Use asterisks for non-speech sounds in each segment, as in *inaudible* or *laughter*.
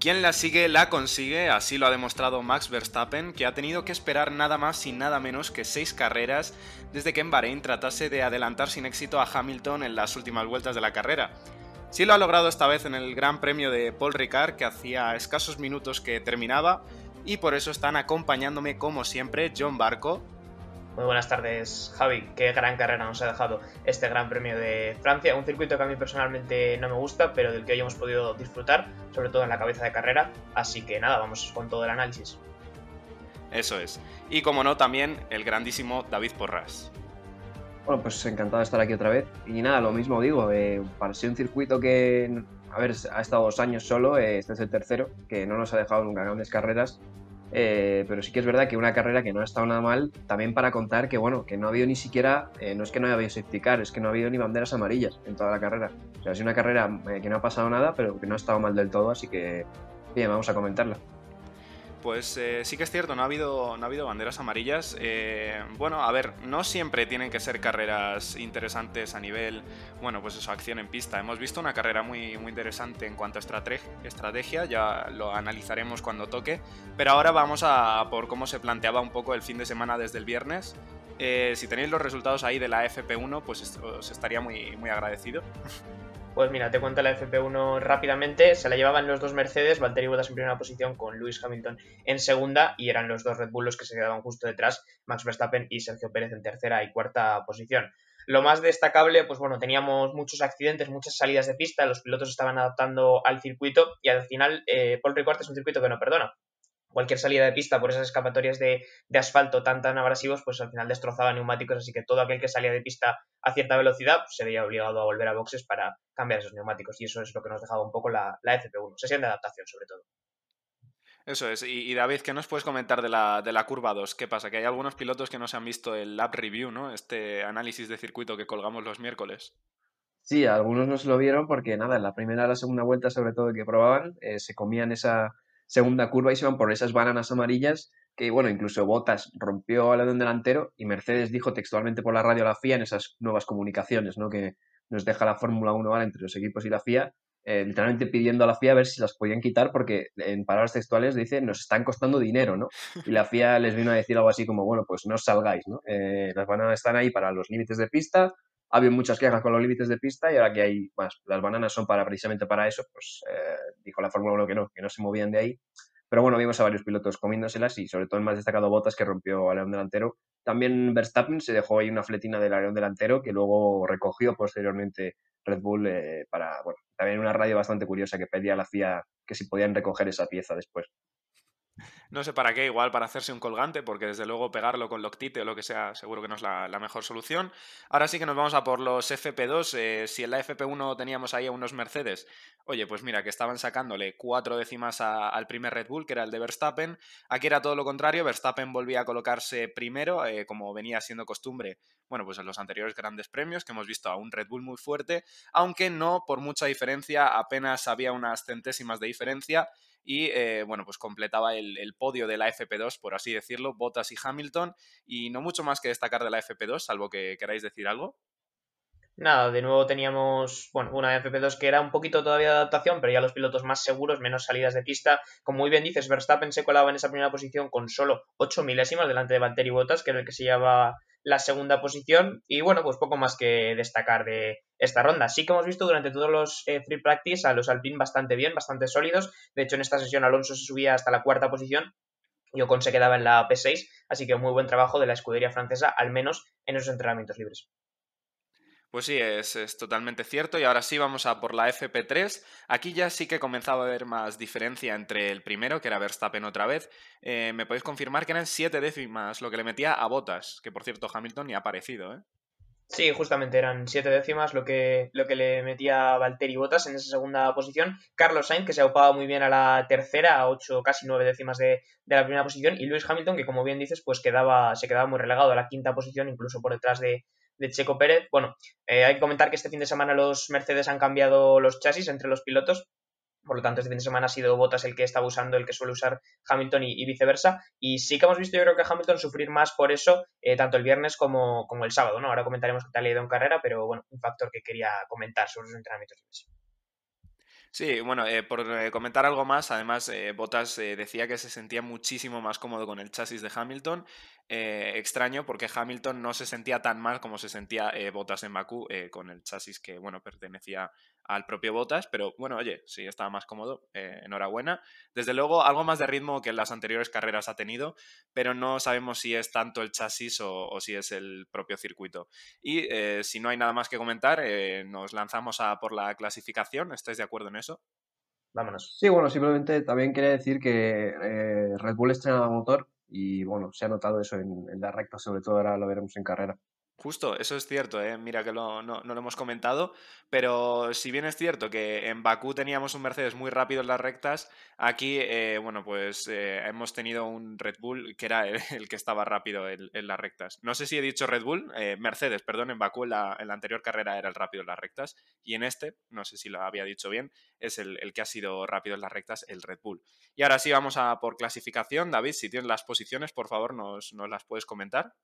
Quien la sigue, la consigue, así lo ha demostrado Max Verstappen, que ha tenido que esperar nada más y nada menos que seis carreras desde que en Bahrein tratase de adelantar sin éxito a Hamilton en las últimas vueltas de la carrera. Sí lo ha logrado esta vez en el Gran Premio de Paul Ricard, que hacía escasos minutos que terminaba, y por eso están acompañándome como siempre John Barco. Muy buenas tardes, Javi. Qué gran carrera nos ha dejado este Gran Premio de Francia. Un circuito que a mí personalmente no me gusta, pero del que hoy hemos podido disfrutar, sobre todo en la cabeza de carrera. Así que nada, vamos con todo el análisis. Eso es. Y como no, también el grandísimo David Porras. Bueno, pues encantado de estar aquí otra vez. Y nada, lo mismo digo, eh, para ser un circuito que, a ver, ha estado dos años solo, eh, este es el tercero, que no nos ha dejado nunca grandes carreras. Eh, pero sí que es verdad que una carrera que no ha estado nada mal, también para contar que, bueno, que no ha habido ni siquiera, eh, no es que no haya habido safety car, es que no ha habido ni banderas amarillas en toda la carrera. O sea, es una carrera eh, que no ha pasado nada, pero que no ha estado mal del todo, así que, bien, vamos a comentarla. Pues eh, sí que es cierto, no ha habido, no ha habido banderas amarillas. Eh, bueno, a ver, no siempre tienen que ser carreras interesantes a nivel, bueno, pues eso, acción en pista. Hemos visto una carrera muy, muy interesante en cuanto a estrate- estrategia, ya lo analizaremos cuando toque. Pero ahora vamos a por cómo se planteaba un poco el fin de semana desde el viernes. Eh, si tenéis los resultados ahí de la FP1, pues os estaría muy, muy agradecido. Pues mira, te cuento la FP1 rápidamente. Se la llevaban los dos Mercedes, Valtteri Bottas en primera posición con Lewis Hamilton en segunda y eran los dos Red Bull los que se quedaban justo detrás, Max Verstappen y Sergio Pérez en tercera y cuarta posición. Lo más destacable, pues bueno, teníamos muchos accidentes, muchas salidas de pista, los pilotos estaban adaptando al circuito y al final eh, Paul Ricard es un circuito que no perdona. Cualquier salida de pista por esas escapatorias de, de asfalto tan tan abrasivos, pues al final destrozaba neumáticos, así que todo aquel que salía de pista a cierta velocidad pues, se veía obligado a volver a boxes para cambiar esos neumáticos y eso es lo que nos dejaba un poco la, la FP1, sesión de adaptación sobre todo. Eso es. Y, y David, ¿qué nos puedes comentar de la, de la curva 2? ¿Qué pasa? Que hay algunos pilotos que no se han visto el lap review, ¿no? Este análisis de circuito que colgamos los miércoles. Sí, algunos no se lo vieron porque nada, en la primera y la segunda vuelta, sobre todo que probaban, eh, se comían esa segunda curva y se iban por esas bananas amarillas que, bueno, incluso Bottas rompió al alerón delantero y Mercedes dijo textualmente por la radio a la FIA en esas nuevas comunicaciones, ¿no? Que nos deja la Fórmula 1 ahora entre los equipos y la FIA, eh, literalmente pidiendo a la FIA a ver si las podían quitar porque en palabras textuales dice nos están costando dinero, ¿no? Y la FIA les vino a decir algo así como, bueno, pues no os salgáis, ¿no? Eh, las bananas están ahí para los límites de pista, ha habido muchas quejas con los límites de pista y ahora que hay las bananas son precisamente para eso, pues eh, dijo la Fórmula 1 que no, que no se movían de ahí. Pero bueno, vimos a varios pilotos comiéndoselas y sobre todo el más destacado Bottas que rompió al león delantero. También Verstappen se dejó ahí una fletina del león delantero que luego recogió posteriormente Red Bull eh, para, bueno, también una radio bastante curiosa que pedía a la FIA que si podían recoger esa pieza después. No sé para qué, igual para hacerse un colgante, porque desde luego pegarlo con Loctite o lo que sea, seguro que no es la, mejor solución. Ahora sí que nos vamos a por los FP2. Eh, si en la FP1 teníamos ahí a unos Mercedes, oye, pues mira, que estaban sacándole cuatro décimas al primer Red Bull, que era el de Verstappen. Aquí era todo lo contrario, Verstappen volvía a colocarse primero, eh, como venía siendo costumbre, bueno, pues en los anteriores grandes premios, que hemos visto a un Red Bull muy fuerte, aunque no por mucha diferencia, apenas había unas centésimas de diferencia y eh, bueno, pues completaba el, el podio de la FP2, por así decirlo, Bottas y Hamilton, y no mucho más que destacar de la FP2, salvo que queráis decir algo. Nada, de nuevo teníamos, bueno, una FP2 que era un poquito todavía de adaptación, pero ya los pilotos más seguros, menos salidas de pista. Como muy bien dices, Verstappen se colaba en esa primera posición con solo 8 milésimas delante de Valtteri Bottas, que era el que se llevaba la segunda posición. Y bueno, pues poco más que destacar de esta ronda. Sí que hemos visto durante todos los eh, free practice a los Alpine bastante bien, bastante sólidos. De hecho, en esta sesión Alonso se subía hasta la cuarta posición y Ocon se quedaba en la P6, así que muy buen trabajo de la escudería francesa, al menos en esos entrenamientos libres. Pues sí, es, es, totalmente cierto. Y ahora sí vamos a por la FP3. Aquí ya sí que comenzaba a haber más diferencia entre el primero, que era Verstappen otra vez. Eh, ¿Me podéis confirmar que eran siete décimas lo que le metía a Botas? Que por cierto, Hamilton ni ha aparecido, ¿eh? Sí, justamente eran siete décimas lo que, lo que le metía Valtteri Bottas en esa segunda posición. Carlos Sainz, que se ha muy bien a la tercera, a ocho, casi nueve décimas de, la primera posición. Y Lewis Hamilton, que como bien dices, pues quedaba, se quedaba muy relegado a la quinta posición, incluso por detrás de, Checo Pérez. Bueno, eh, hay que comentar que este fin de semana los Mercedes han cambiado los chasis entre los pilotos. Por lo tanto, este fin de semana ha sido Bottas el que estaba usando, el que suele usar Hamilton y, viceversa. Y sí que hemos visto, yo creo que Hamilton sufrir más por eso, eh, tanto el viernes como, como, el sábado. ¿no? Ahora comentaremos qué tal ha ido en carrera, pero bueno, un factor que quería comentar sobre los entrenamientos Sí, bueno, eh, por eh, comentar algo más, además Bottas decía que se sentía muchísimo más cómodo con el chasis de Hamilton. Extraño porque Hamilton no se sentía tan mal como se sentía Bottas en Bakú con el chasis que, bueno, pertenecía al propio Botas, pero bueno, oye, sí estaba más cómodo, eh, enhorabuena. Desde luego, algo más de ritmo que en las anteriores carreras ha tenido, pero no sabemos si es tanto el chasis o, si es el propio circuito. Y eh, si no hay nada más que comentar, eh, nos lanzamos a por la clasificación. ¿Estáis de acuerdo en eso? Vámonos. Sí, bueno, simplemente también quería decir que Red Bull estrena motor y bueno, se ha notado eso en, la recta, sobre todo ahora lo veremos en carrera. Justo, eso es cierto, ¿eh? mira que no, lo hemos comentado, pero si bien es cierto que en Bakú teníamos un Mercedes muy rápido en las rectas, aquí, eh, bueno, pues eh, hemos tenido un Red Bull que era el, *laughs* que estaba rápido en, las rectas. No sé si he dicho Red Bull, eh, Mercedes, perdón, en Bakú en la, anterior carrera era el rápido en las rectas, y en este, no sé si lo había dicho bien, es el, que ha sido rápido en las rectas, el Red Bull. Y ahora sí vamos a por clasificación. David, si tienes las posiciones, por favor, nos, nos las puedes comentar.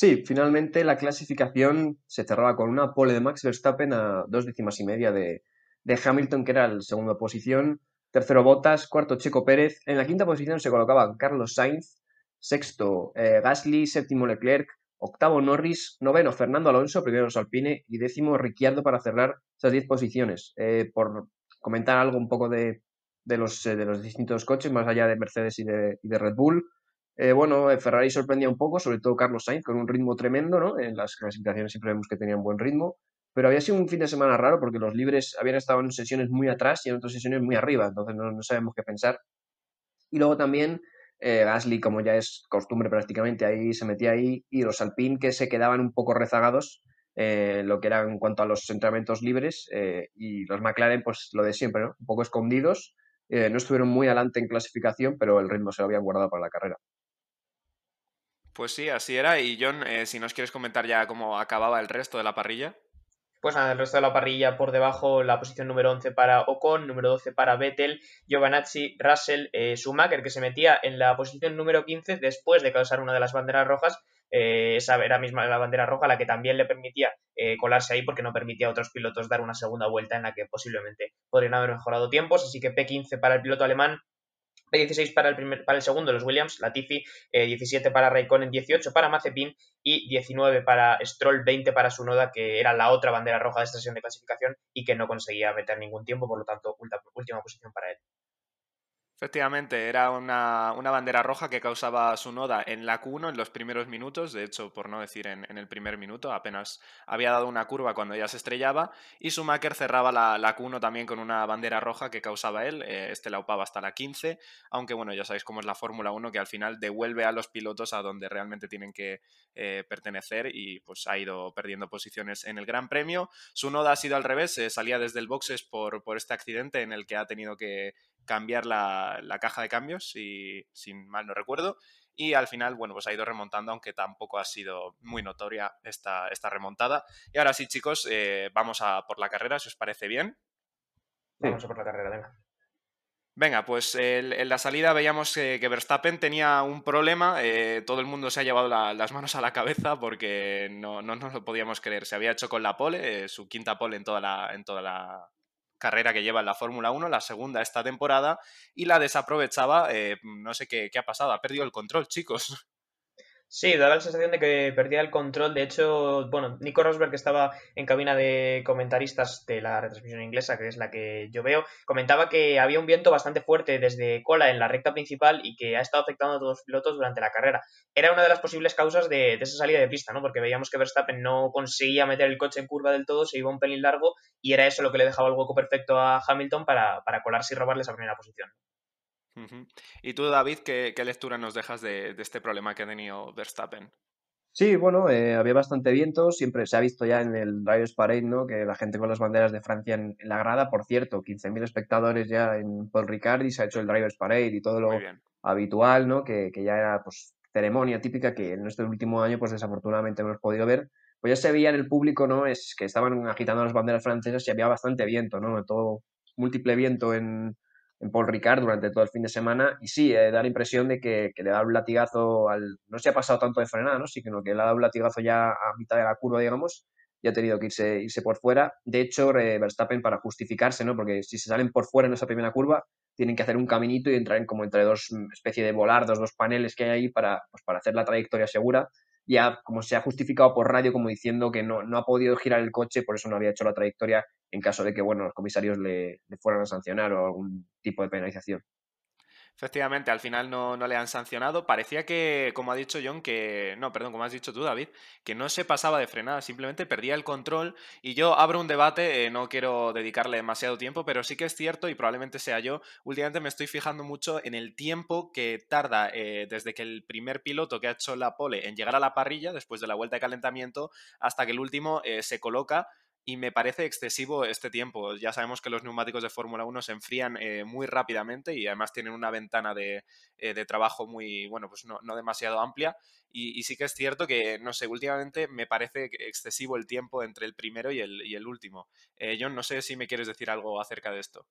Sí, finalmente la clasificación se cerraba con una pole de Max Verstappen a dos décimas y media de, Hamilton, que era el segunda posición. Tercero Bottas, cuarto Checo Pérez. En la quinta posición se colocaba Carlos Sainz, sexto eh, Gasly, séptimo Leclerc, octavo Norris, noveno Fernando Alonso, primero Alpine y décimo Ricciardo para cerrar esas diez posiciones. Eh, por comentar algo un poco de, los, eh, de los distintos coches, más allá de Mercedes y de, y de Red Bull. Eh, bueno, eh, Ferrari sorprendía un poco, sobre todo Carlos Sainz, con un ritmo tremendo, ¿no? En las clasificaciones siempre vemos que tenían buen ritmo, pero había sido un fin de semana raro porque los libres habían estado en sesiones muy atrás y en otras sesiones muy arriba, entonces no, sabemos qué pensar. Y luego también eh, Gasly, como ya es costumbre prácticamente, ahí se metía ahí, y los Alpine que se quedaban un poco rezagados, lo que era en cuanto a los entrenamientos libres, y los McLaren, pues lo de siempre, ¿no? Un poco escondidos, no estuvieron muy adelante en clasificación, pero el ritmo se lo habían guardado para la carrera. Pues sí, así era. Y John, eh, si nos quieres comentar ya cómo acababa el resto de la parrilla. Pues nada, el resto de la parrilla por debajo, la posición número 11 para Ocon, número 12 para Vettel, Giovanazzi, Russell, eh, Schumacher, que se metía en la posición número 15 después de causar una de las banderas rojas. Eh, esa era misma la bandera roja la que también le permitía eh, colarse ahí porque no permitía a otros pilotos dar una segunda vuelta en la que posiblemente podrían haber mejorado tiempos. Así que P15 para el piloto alemán, 16 para el, primer, para el segundo los Williams, Latifi, 17 eh, para Raikkonen, 18 para Mazepin y 19 para Stroll, 20 para Sunoda, que era la otra bandera roja de esta sesión de clasificación y que no conseguía meter ningún tiempo, por lo tanto, última posición para él. Efectivamente, era una, bandera roja que causaba su noda en la Q1 en los primeros minutos, de hecho, por no decir en, el primer minuto, apenas había dado una curva cuando ya se estrellaba, y Schumacher cerraba la, la Q1 también con una bandera roja que causaba él, eh, este la upaba hasta la 15, aunque bueno, ya sabéis cómo es la Fórmula 1, que al final devuelve a los pilotos a donde realmente tienen que eh, pertenecer y pues ha ido perdiendo posiciones en el Gran Premio. Su noda ha sido al revés, eh, salía desde el boxes por, por este accidente en el que ha tenido que cambiar la, caja de cambios, si, mal no recuerdo. Y al final, bueno, pues ha ido remontando, aunque tampoco ha sido muy notoria esta, esta remontada. Y ahora sí, chicos, eh, vamos a por la carrera, si os parece bien. Vamos a por la carrera, venga. Venga, pues en la salida veíamos que, Verstappen tenía un problema, eh, todo el mundo se ha llevado las manos a la cabeza porque no, no, nos lo podíamos creer. Se había hecho con la pole, eh, su quinta pole en toda la, en toda la, carrera que lleva en la Fórmula 1, la segunda esta temporada, y la desaprovechaba, eh, no sé qué, qué ha pasado, ha perdido el control, chicos. Sí, daba la sensación de que perdía el control. De hecho, bueno, Nico Rosberg, que estaba en cabina de comentaristas de la retransmisión inglesa, que es la que yo veo, comentaba que había un viento bastante fuerte desde cola en la recta principal y que ha estado afectando a todos los pilotos durante la carrera. Era una de las posibles causas de, esa salida de pista, ¿no? Porque veíamos que Verstappen no conseguía meter el coche en curva del todo, se iba un pelín largo y era eso lo que le dejaba el hueco perfecto a Hamilton para, para colarse y robarle esa primera posición. ¿Y tú, David, qué, lectura nos dejas de, este problema que ha tenido Verstappen? Sí, bueno, eh, había bastante viento, siempre se ha visto ya en el Drivers Parade, ¿no? Que la gente con las banderas de Francia en, en la grada, por cierto, 15.000 espectadores ya en Paul Ricard y se ha hecho el Drivers Parade y todo lo habitual, ¿no? Que, que ya era, pues, ceremonia típica que en este último año, pues, desafortunadamente no hemos podido ver. Pues ya se veía en el público, ¿no? Es que estaban agitando las banderas francesas y había bastante viento, ¿no? Todo múltiple viento en, en Paul Ricard durante todo el fin de semana. Y sí, eh, da la impresión de que, que, le da un latigazo al. No se ha pasado tanto de frenada, ¿no? Sino que le ha dado un latigazo ya a mitad de la curva, digamos, y ha tenido que irse, irse por fuera. De hecho, eh, Verstappen, para justificarse, ¿no? Porque si se salen por fuera en esa primera curva, tienen que hacer un caminito y entrar en como entre dos mm, especie de volardos, dos paneles que hay ahí para, pues, para hacer la trayectoria segura ya como se ha justificado por radio como diciendo que no, no ha podido girar el coche, por eso no había hecho la trayectoria en caso de que bueno, los comisarios le, le fueran a sancionar o algún tipo de penalización. Efectivamente, al final no, no, le han sancionado. Parecía que, como ha dicho John, que. No, perdón, como has dicho tú, David, que no se pasaba de frenada, simplemente perdía el control. Y yo abro un debate, eh, no quiero dedicarle demasiado tiempo, pero sí que es cierto, y probablemente sea yo. Últimamente me estoy fijando mucho en el tiempo que tarda eh, desde que el primer piloto que ha hecho la pole en llegar a la parrilla, después de la vuelta de calentamiento, hasta que el último eh, se coloca y me parece excesivo este tiempo. Ya sabemos que los neumáticos de Fórmula 1 se enfrían eh, muy rápidamente y además tienen una ventana de, eh, de trabajo muy, bueno, pues no, no demasiado amplia. Y, sí que es cierto que, no sé, últimamente me parece excesivo el tiempo entre el primero y el, y el último. Eh, John, no sé si me quieres decir algo acerca de esto.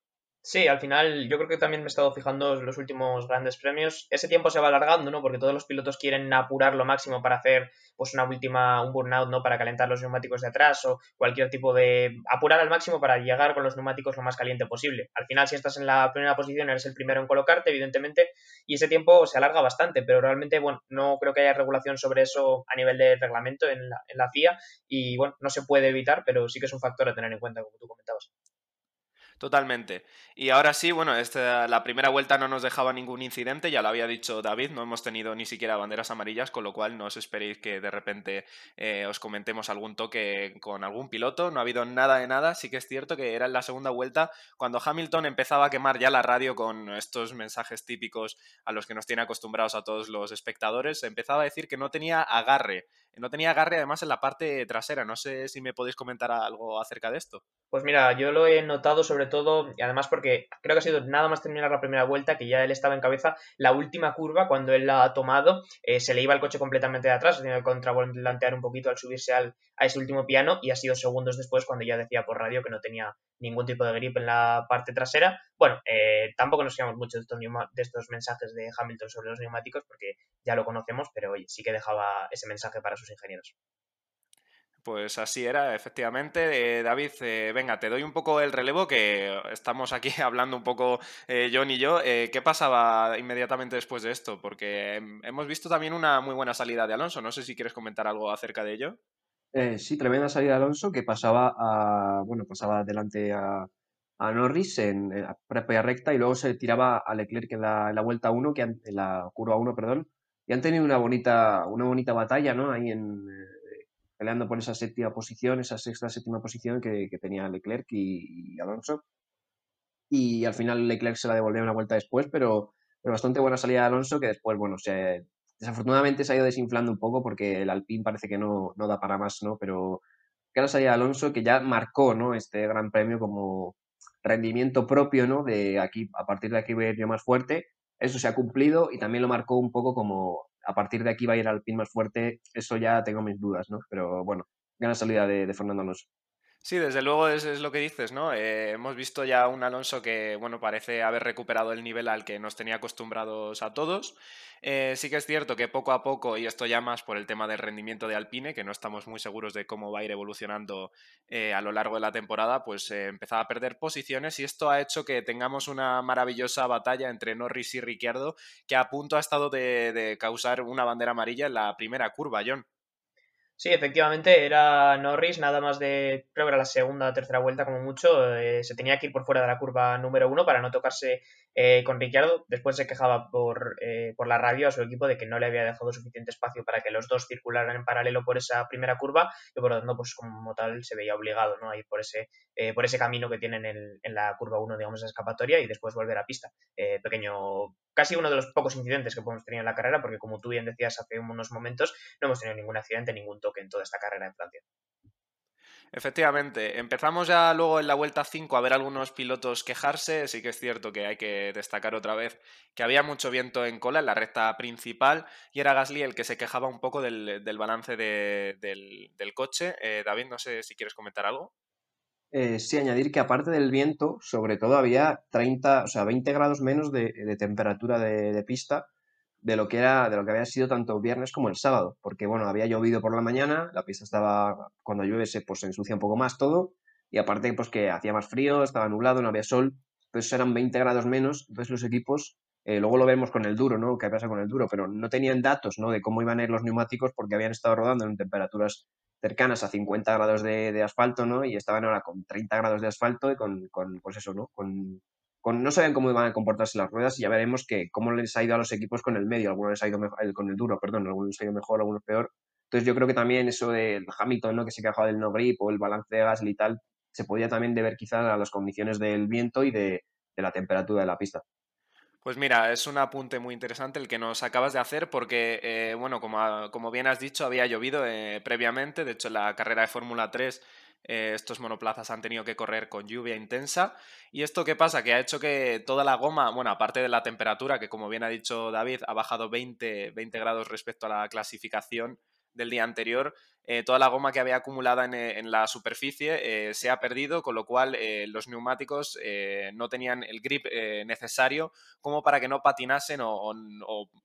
Sí, al final yo creo que también me he estado fijando los últimos grandes premios. Ese tiempo se va alargando, ¿no? Porque todos los pilotos quieren apurar lo máximo para hacer pues una última, un burnout, ¿no? Para calentar los neumáticos de atrás o cualquier tipo de... apurar al máximo para llegar con los neumáticos lo más caliente posible. Al final, si estás en la primera posición, eres el primero en colocarte, evidentemente, y ese tiempo se alarga bastante, pero realmente, bueno, no creo que haya regulación sobre eso a nivel de reglamento en la, en la FIA y, bueno, no se puede evitar, pero sí que es un factor a tener en cuenta, como tú comentabas. Totalmente. Y ahora sí, bueno, esta, la primera vuelta no nos dejaba ningún incidente, ya lo había dicho David, no hemos tenido ni siquiera banderas amarillas, con lo cual no os esperéis que de repente eh, os comentemos algún toque con algún piloto, no ha habido nada de nada, sí que es cierto que era en la segunda vuelta cuando Hamilton empezaba a quemar ya la radio con estos mensajes típicos a los que nos tiene acostumbrados a todos los espectadores, empezaba a decir que no tenía agarre, no tenía agarre además en la parte trasera, no sé si me podéis comentar algo acerca de esto. Pues mira, yo lo he notado sobre todo, y además porque creo que ha sido nada más terminar la primera vuelta, que ya él estaba en cabeza, la última curva, cuando él la ha tomado, eh, se le iba el coche completamente de atrás, tenido que contravolantear un poquito al subirse al, a ese último piano, y ha sido segundos después cuando ya decía por radio que no tenía ningún tipo de grip en la parte trasera. Bueno, eh, tampoco nos fiamos mucho de estos, de estos mensajes de Hamilton sobre los neumáticos, porque ya lo conocemos, pero oye, sí que dejaba ese mensaje para sus ingenieros. Pues así era, efectivamente. Eh, David, eh, venga, te doy un poco el relevo, que estamos aquí *laughs* hablando un poco eh, John y yo. Eh, ¿Qué pasaba inmediatamente después de esto? Porque hemos visto también una muy buena salida de Alonso. No sé si quieres comentar algo acerca de ello. Sí, tremenda salida de Alonso que pasaba a, bueno, pasaba adelante a, a Norris en, en, la propia recta y luego se tiraba a Leclerc en la, en la vuelta 1, que en la curva 1, perdón. Y han tenido una bonita, una bonita batalla, ¿no? Ahí en peleando por esa séptima posición, esa sexta, séptima posición que, que tenía Leclerc y, y, Alonso. Y al final Leclerc se la devolvió una vuelta después, pero, pero bastante buena salida de Alonso que después, bueno, se, desafortunadamente se ha ido desinflando un poco porque el Alpine parece que no, no da para más, ¿no? Pero que la salida de Alonso que ya marcó, ¿no? Este gran premio como rendimiento propio, ¿no? De aquí, a partir de aquí voy a ir yo más fuerte. Eso se ha cumplido y también lo marcó un poco como a partir de aquí va a ir al pin más fuerte, eso ya tengo mis dudas, ¿no? Pero bueno, gran salida de, de Fernando Alonso. Sí, desde luego es, es, lo que dices, ¿no? Eh, hemos visto ya un Alonso que, bueno, parece haber recuperado el nivel al que nos tenía acostumbrados a todos. Eh, sí que es cierto que poco a poco, y esto ya más por el tema del rendimiento de Alpine, que no estamos muy seguros de cómo va a ir evolucionando eh, a lo largo de la temporada, pues eh, empezaba a perder posiciones y esto ha hecho que tengamos una maravillosa batalla entre Norris y Ricciardo, que a punto ha estado de, de causar una bandera amarilla en la primera curva, John. Sí, efectivamente, era Norris, nada más de, creo que era la segunda o tercera vuelta como mucho, eh, se tenía que ir por fuera de la curva número uno para no tocarse eh, con Ricciardo. Después se quejaba por, eh, por la radio a su equipo de que no le había dejado suficiente espacio para que los dos circularan en paralelo por esa primera curva y por lo tanto, pues como tal, se veía obligado ¿no? a ir por ese, por ese camino que tienen en, en la curva uno, digamos, esa escapatoria y después volver a pista. pequeño casi uno de los pocos incidentes que podemos tener en la carrera, porque como tú bien decías hace unos momentos, no hemos tenido ningún accidente, ningún toque en toda esta carrera en Francia. Efectivamente, empezamos ya luego en la vuelta 5 a ver algunos pilotos quejarse. Sí que es cierto que hay que destacar otra vez que había mucho viento en cola en la recta principal y era Gasly el que se quejaba un poco del, balance del, coche. Eh, David, no sé si quieres comentar algo. Eh, sí, añadir que aparte del viento, sobre todo había 30, o sea, 20 grados menos de, temperatura de, pista de lo que era, de lo que había sido tanto viernes como el sábado, porque bueno, había llovido por la mañana, la pista estaba, cuando llueve se, pues, se ensucia un poco más todo, y aparte pues que hacía más frío, estaba nublado, no había sol, entonces eran 20 grados menos, entonces los equipos, eh, luego lo vemos con el duro, ¿no? ¿Qué pasa con el duro? Pero no tenían datos, ¿no? De cómo iban a ir los neumáticos porque habían estado rodando en temperaturas cercanas a 50 grados de, asfalto, ¿no? Y estaban ahora con 30 grados de asfalto y con, con pues eso, ¿no? Con, no sabían cómo iban a comportarse las ruedas y ya veremos que cómo les ha ido a los equipos con el medio. Algunos les ha ido mejor, con el duro, perdón, algunos les ha ido mejor, algunos peor. Entonces yo creo que también eso del Hamilton, ¿no? Que se quejaba del no grip o el balance de gas y tal, se podía también deber quizás a las condiciones del viento y de, la temperatura de la pista. Pues mira, es un apunte muy interesante el que nos acabas de hacer porque, eh, bueno, como, como, bien has dicho, había llovido eh, previamente. De hecho, la carrera de Fórmula 3 eh, estos monoplazas han tenido que correr con lluvia intensa. ¿Y esto qué pasa? Que ha hecho que toda la goma, bueno, aparte de la temperatura, que como bien ha dicho David, ha bajado 20, 20 grados respecto a la clasificación del día anterior, eh, toda la goma que había acumulada en, eh, la superficie se ha perdido, con lo cual los neumáticos no tenían el grip necesario como para que no patinasen o,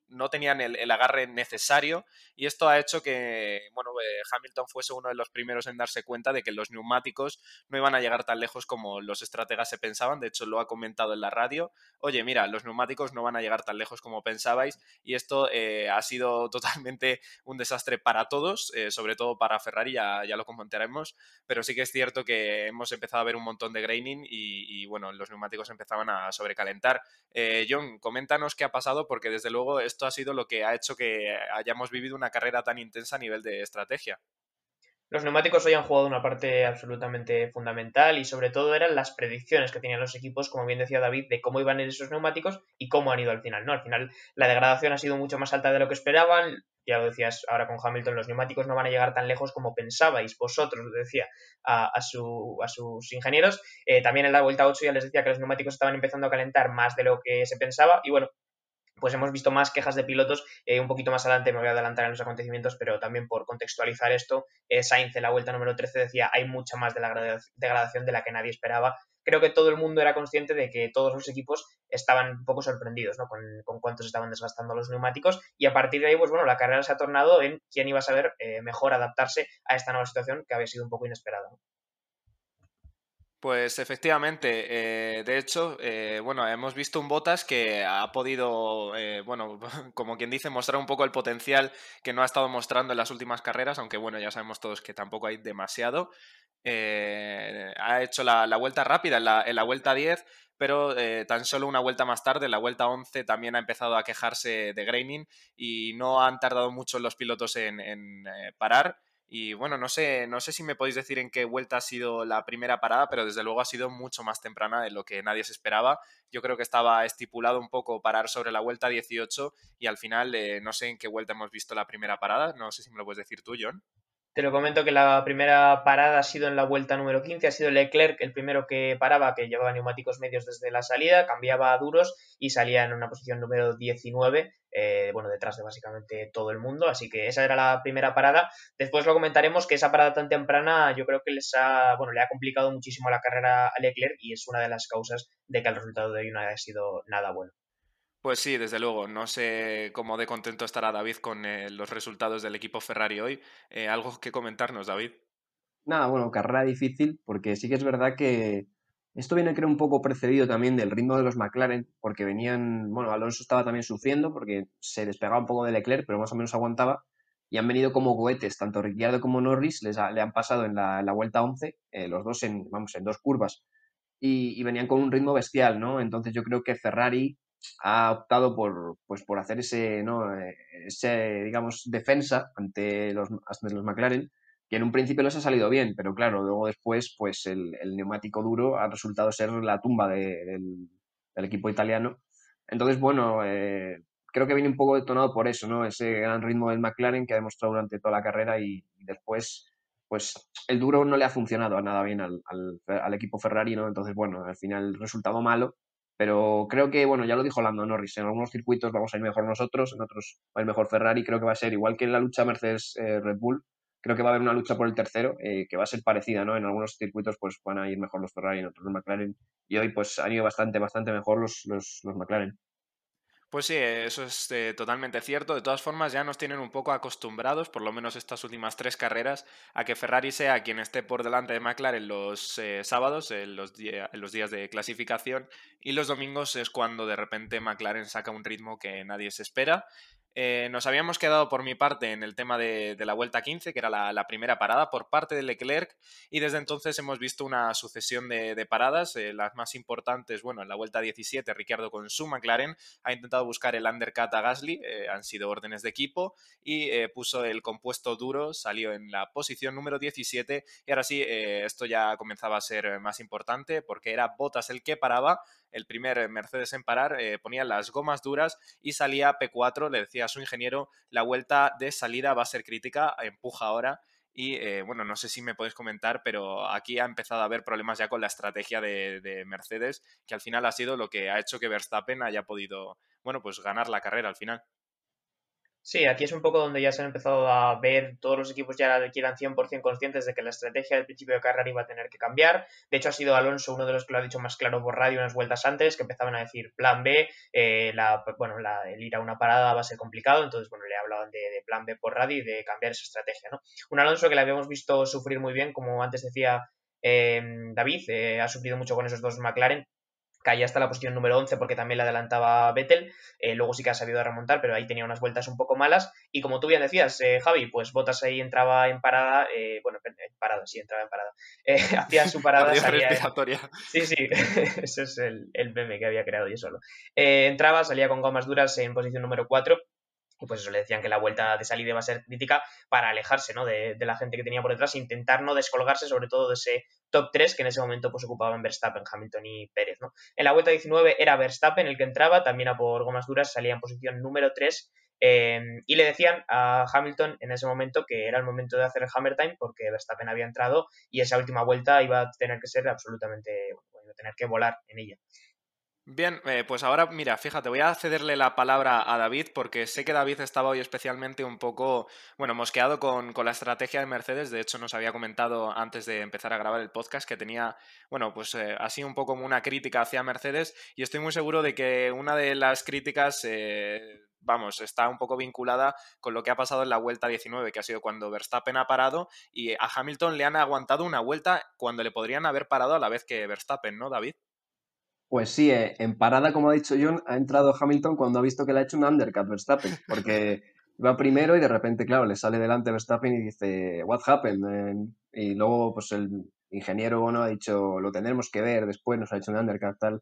no tenían el, agarre necesario. Y esto ha hecho que bueno, Hamilton fuese uno de los primeros en darse cuenta de que los neumáticos no iban a llegar tan lejos como los estrategas se pensaban, de hecho lo ha comentado en la radio, oye mira, los neumáticos no van a llegar tan lejos como pensabais y esto eh, ha sido *laughs* totalmente un desastre para todos, eh, sobre todo para Ferrari, ya, ya, lo comentaremos, pero sí que es cierto que hemos empezado a ver un montón de graining y, bueno, los neumáticos empezaban a sobrecalentar. Eh, John, coméntanos qué ha pasado porque desde luego esto ha sido lo que ha hecho que hayamos vivido una carrera tan intensa a nivel de estrategia. Los neumáticos hoy han jugado una parte absolutamente fundamental y sobre todo eran las predicciones que tenían los equipos, como bien decía David, de cómo iban a ir esos neumáticos y cómo han ido al final. ¿no? Al final la degradación ha sido mucho más alta de lo que esperaban. Ya lo decías ahora con Hamilton, los neumáticos no van a llegar tan lejos como pensabais vosotros, decía a, sus ingenieros. Eh, también en la vuelta 8 ya les decía que los neumáticos estaban empezando a calentar más de lo que se pensaba y bueno, pues hemos visto más quejas de pilotos. Eh, un poquito más adelante me voy a adelantar en los acontecimientos, pero también por contextualizar esto, eh, Sainz en la vuelta número 13 decía hay mucha más de la degradación de la que nadie esperaba. Creo que todo el mundo era consciente de que todos los equipos estaban un poco sorprendidos ¿no? con, con cuántos estaban desgastando los neumáticos y a partir de ahí, pues bueno, la carrera se ha tornado en quién iba a saber eh, mejor adaptarse a esta nueva situación que había sido un poco inesperada. Pues efectivamente, eh, de hecho, eh, bueno, hemos visto un Botas que ha podido, eh, bueno, *laughs* como quien dice, mostrar un poco el potencial que no ha estado mostrando en las últimas carreras, aunque bueno, ya sabemos todos que tampoco hay demasiado. ha hecho la, vuelta rápida en la, en la vuelta 10, pero tan solo una vuelta más tarde, en la vuelta 11, también ha empezado a quejarse de graining y no han tardado mucho los pilotos en parar. Y bueno, no sé, no sé si me podéis decir en qué vuelta ha sido la primera parada, pero desde luego ha sido mucho más temprana de lo que nadie se esperaba. Yo creo que estaba estipulado un poco parar sobre la vuelta 18 y al final eh, no sé en qué vuelta hemos visto la primera parada. No sé si me lo puedes decir tú, John. Te lo comento que la primera parada ha sido en la vuelta número 15, ha sido Leclerc el primero que paraba, que llevaba neumáticos medios desde la salida, cambiaba a duros y salía en una posición número 19, eh, bueno, detrás de básicamente todo el mundo, así que esa era la primera parada. Después lo comentaremos que esa parada tan temprana yo creo que les ha, bueno, le ha complicado muchísimo la carrera a Leclerc y es una de las causas de que el resultado de hoy no haya sido nada bueno. Pues sí, desde luego. No sé cómo de contento estará David con eh, los resultados del equipo Ferrari hoy. Eh, ¿Algo que comentarnos, David? Nada, bueno, carrera difícil, porque sí que es verdad que esto viene, creo, un poco precedido también del ritmo de los McLaren, porque venían, bueno, Alonso estaba también sufriendo porque se despegaba un poco de Leclerc, pero más o menos aguantaba, y han venido como cohetes, tanto Ricciardo como Norris, les le han pasado en la, vuelta 11, eh, los dos en, vamos, en dos curvas, y, venían con un ritmo bestial, ¿no? Entonces yo creo que Ferrari ha optado por, pues, por hacer ese, ¿no? Eh, ese, digamos, defensa ante los, ante los McLaren, que en un principio les ha salido bien, pero claro, luego después, pues el, neumático duro ha resultado ser la tumba del, equipo italiano. Entonces, bueno, eh, creo que viene un poco detonado por eso, ¿no? Ese gran ritmo del McLaren que ha demostrado durante toda la carrera y, después, pues el duro no le ha funcionado nada bien al, al, equipo Ferrari, ¿no? Entonces, bueno, al final el resultado malo, pero creo que, bueno, ya lo dijo Lando Norris, en algunos circuitos vamos a ir mejor nosotros, en otros va a ir mejor Ferrari, creo que va a ser igual que en la lucha Mercedes-Red Bull, creo que va a haber una lucha por el tercero, eh, que va a ser parecida, ¿no? En algunos circuitos pues van a ir mejor los Ferrari, en otros los McLaren, y hoy pues han ido bastante, bastante mejor los, los, los McLaren. Pues sí, eso es eh, totalmente cierto. De todas formas, ya nos tienen un poco acostumbrados, por lo menos estas últimas tres carreras, a que Ferrari sea quien esté por delante de McLaren los eh, sábados, en los, en los días de clasificación, y los domingos es cuando de repente McLaren saca un ritmo que nadie se espera. Eh, nos habíamos quedado por mi parte en el tema de, la vuelta 15, que era la, primera parada por parte de Leclerc, y desde entonces hemos visto una sucesión de, paradas, eh, las más importantes, bueno, en la vuelta 17, Ricciardo con su McLaren ha intentado buscar el undercut a Gasly, eh, han sido órdenes de equipo, y puso el compuesto duro, salió en la posición número 17, y ahora sí, esto ya comenzaba a ser más importante, porque era Bottas el que paraba, el primer Mercedes en parar, ponía las gomas duras y salía P4, le decía a su ingeniero, la vuelta de salida va a ser crítica, empuja ahora. Y eh, bueno, no sé si me podéis comentar, pero aquí ha empezado a haber problemas ya con la estrategia de, de, Mercedes, que al final ha sido lo que ha hecho que Verstappen haya podido, bueno, pues ganar la carrera al final. Sí, aquí es un poco donde ya se han empezado a ver, todos los equipos ya eran 100% conscientes de que la estrategia del principio de carrera iba a tener que cambiar. De hecho, ha sido Alonso uno de los que lo ha dicho más claro por radio unas vueltas antes, que empezaban a decir plan B, eh, la, bueno, la, el ir a una parada va a ser complicado, entonces, bueno, le hablaban de, plan B por radio y de cambiar esa estrategia, ¿no? Un Alonso que le habíamos visto sufrir muy bien, como antes decía eh, David, eh, ha sufrido mucho con esos dos McLaren, caía hasta la posición número 11 porque también le adelantaba Vettel, eh, luego sí que ha sabido remontar, pero ahí tenía unas vueltas un poco malas, y como tú bien decías, eh, Javi, pues Botas ahí entraba en parada, eh, bueno, en parada, sí, entraba en parada, *laughs* hacía su parada, salía, sí, sí, *laughs* ese es el, el meme que había creado yo solo, entraba, salía con gomas duras en posición número 4, y pues eso le decían que la vuelta de salida iba a ser crítica para alejarse ¿no? de, la gente que tenía por detrás e intentar no descolgarse sobre todo de ese top 3 que en ese momento pues ocupaban Verstappen, Hamilton y Pérez. ¿no? En la vuelta 19 era Verstappen el que entraba, también a por gomas duras salía en posición número 3 em, y le decían a Hamilton en ese momento que era el momento de hacer el hammer time porque Verstappen había entrado y esa última vuelta iba a tener que ser absolutamente, bueno, iba a tener que volar en ella. Bien, eh, pues ahora mira, fíjate, voy a cederle la palabra a David porque sé que David estaba hoy especialmente un poco, bueno, mosqueado con, con, la estrategia de Mercedes. De hecho, nos había comentado antes de empezar a grabar el podcast que tenía, bueno, pues eh, así un poco como una crítica hacia Mercedes y estoy muy seguro de que una de las críticas... Eh, vamos, está un poco vinculada con lo que ha pasado en la vuelta 19, que ha sido cuando Verstappen ha parado y a Hamilton le han aguantado una vuelta cuando le podrían haber parado a la vez que Verstappen, ¿no, David? Pues sí, eh, en parada, como ha dicho John, ha entrado Hamilton cuando ha visto que le ha hecho un undercut Verstappen, porque va primero y de repente, claro, le sale delante Verstappen y dice, what happened? y luego, pues el ingeniero bueno ha dicho, lo tendremos que ver después, nos ha hecho un undercut tal.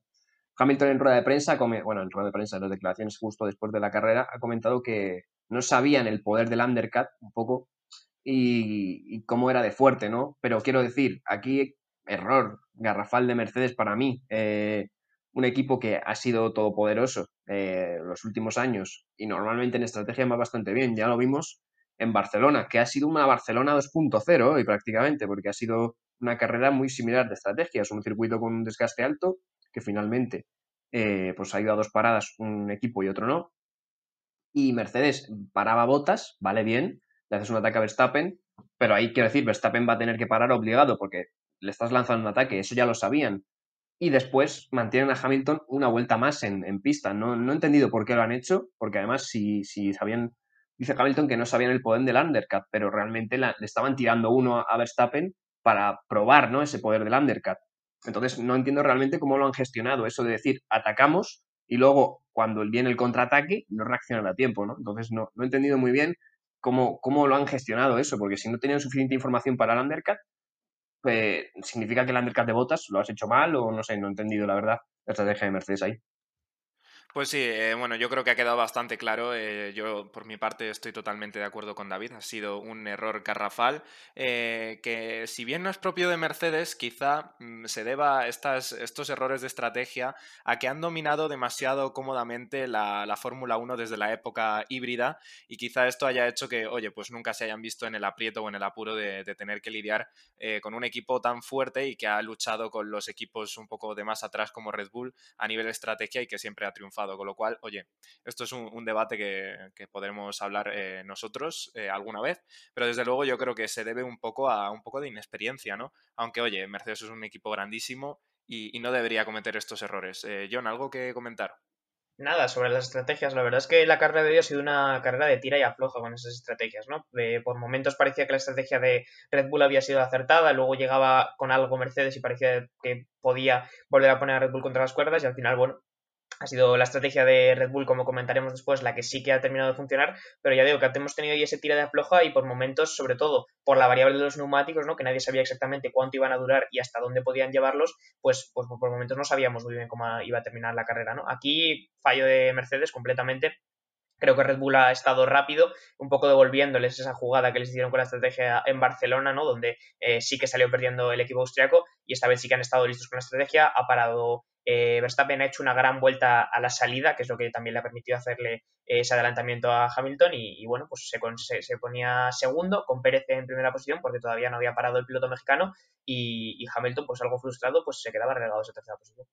Hamilton en rueda de prensa, bueno, en rueda de prensa, en las declaraciones justo después de la carrera, ha comentado que no sabían el poder del undercut un poco y, y cómo era de fuerte, ¿no? Pero quiero decir, aquí error garrafal de Mercedes para mí. Eh, un equipo que ha sido todopoderoso eh, los últimos años y normalmente en estrategia va bastante bien. Ya lo vimos en Barcelona, que ha sido una Barcelona 2.0 y prácticamente, porque ha sido una carrera muy similar de estrategias, un circuito con un desgaste alto que finalmente eh, pues ha ido a dos paradas un equipo y otro no. Y Mercedes paraba botas, vale bien, le haces un ataque a Verstappen, pero ahí quiero decir, Verstappen va a tener que parar obligado porque le estás lanzando un ataque, eso ya lo sabían y después mantienen a Hamilton una vuelta más en, pista. No, no, he entendido por qué lo han hecho, porque además si, si sabían, dice Hamilton que no sabían el poder del undercut, pero realmente le estaban tirando uno a Verstappen para probar ¿no? ese poder del undercut. Entonces no entiendo realmente cómo lo han gestionado, eso de decir atacamos y luego cuando viene el contraataque no reaccionan a tiempo. ¿no? Entonces no, no he entendido muy bien cómo, cómo lo han gestionado eso, porque si no tenían suficiente información para el undercut, pues, significa que el undercut de botas lo has hecho mal o no sé, no he entendido la verdad la estrategia de Mercedes ahí. Pues sí, eh, bueno, yo creo que ha quedado bastante claro. eh, yo, por mi parte, estoy totalmente de acuerdo con David. Ha sido un error garrafal eh, que, si bien no es propio de Mercedes, quizá mm, se deba estas, estos errores de estrategia a que han dominado demasiado cómodamente la, la Fórmula 1 desde la época híbrida y quizá esto haya hecho que, oye, pues nunca se hayan visto en el aprieto o en el apuro de, tener que lidiar eh, con un equipo tan fuerte y que ha luchado con los equipos un poco de más atrás como Red Bull a nivel estrategia y que siempre ha triunfado con lo cual, oye, esto es un, debate que, podremos hablar eh, nosotros eh, alguna vez, pero desde luego yo creo que se debe un poco a un poco de inexperiencia, ¿no? Aunque, oye, Mercedes es un equipo grandísimo y, y no debería cometer estos errores. Eh, John, ¿algo que comentar? Nada, sobre las estrategias. La verdad es que la carrera de hoy ha sido una carrera de tira y afloja con esas estrategias, ¿no? Eh, por momentos parecía que la estrategia de Red Bull había sido acertada, luego llegaba con algo Mercedes y parecía que podía volver a poner a Red Bull contra las cuerdas y al final, bueno, ha sido la estrategia de Red Bull, como comentaremos después, la que sí que ha terminado de funcionar, pero ya digo que hemos tenido ahí ese tira de afloja y por momentos, sobre todo por la variable de los neumáticos, ¿no? que nadie sabía exactamente cuánto iban a durar y hasta dónde podían llevarlos, pues, pues por momentos no sabíamos muy bien cómo iba a terminar la carrera. ¿no? Aquí fallo de Mercedes completamente. Creo que Red Bull ha estado rápido, un poco devolviéndoles esa jugada que les hicieron con la estrategia en Barcelona, ¿no? Donde eh, sí que salió perdiendo el equipo austriaco y esta vez sí que han estado listos con la estrategia. Ha parado eh, Verstappen ha hecho una gran vuelta a la salida, que es lo que también le ha permitido hacerle ese adelantamiento a Hamilton y, bueno, pues se, ponía segundo con Pérez en primera posición porque todavía no había parado el piloto mexicano y, y Hamilton pues algo frustrado pues se quedaba relegado a esa tercera posición.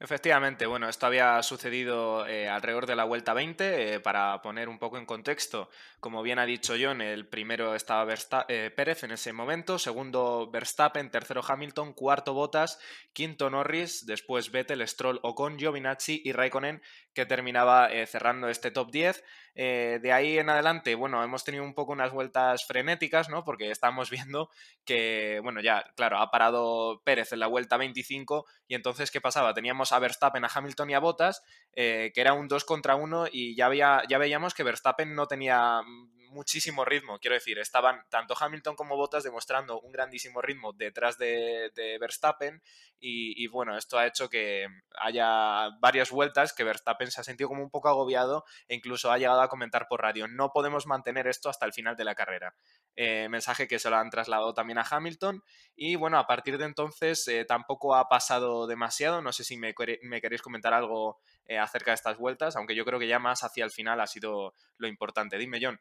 Efectivamente, bueno, esto había sucedido eh, alrededor de la vuelta 20. Eh, para poner un poco en contexto, como bien ha dicho John, el primero estaba Versta eh, Pérez en ese momento, segundo Verstappen, tercero Hamilton, cuarto Bottas, quinto Norris, después Vettel, Stroll, Ocon, Giovinazzi y Raikkonen, que terminaba eh, cerrando este top 10. Eh, de ahí en adelante, bueno, hemos tenido un poco unas vueltas frenéticas, ¿no? Porque estamos *laughs* viendo que, bueno, ya, claro, ha parado Pérez en la vuelta 25 y entonces, ¿qué pasaba? Teníamos a Verstappen, a Hamilton y a Bottas, eh, que era un 2 contra 1 y ya, había, ya veíamos que Verstappen no tenía muchísimo ritmo. Quiero decir, estaban tanto Hamilton como Bottas demostrando un grandísimo ritmo detrás de, de Verstappen y, bueno, esto ha hecho que haya varias vueltas que Verstappen se ha sentido como un poco agobiado e incluso ha llegado a comentar por radio, no podemos mantener esto hasta el final de la carrera. Eh, mensaje que se lo han trasladado también a Hamilton y bueno, a partir de entonces eh, tampoco ha pasado demasiado, no sé si me, me queréis comentar algo eh, acerca de estas vueltas, aunque yo creo que ya más hacia el final ha sido lo importante. Dime, John.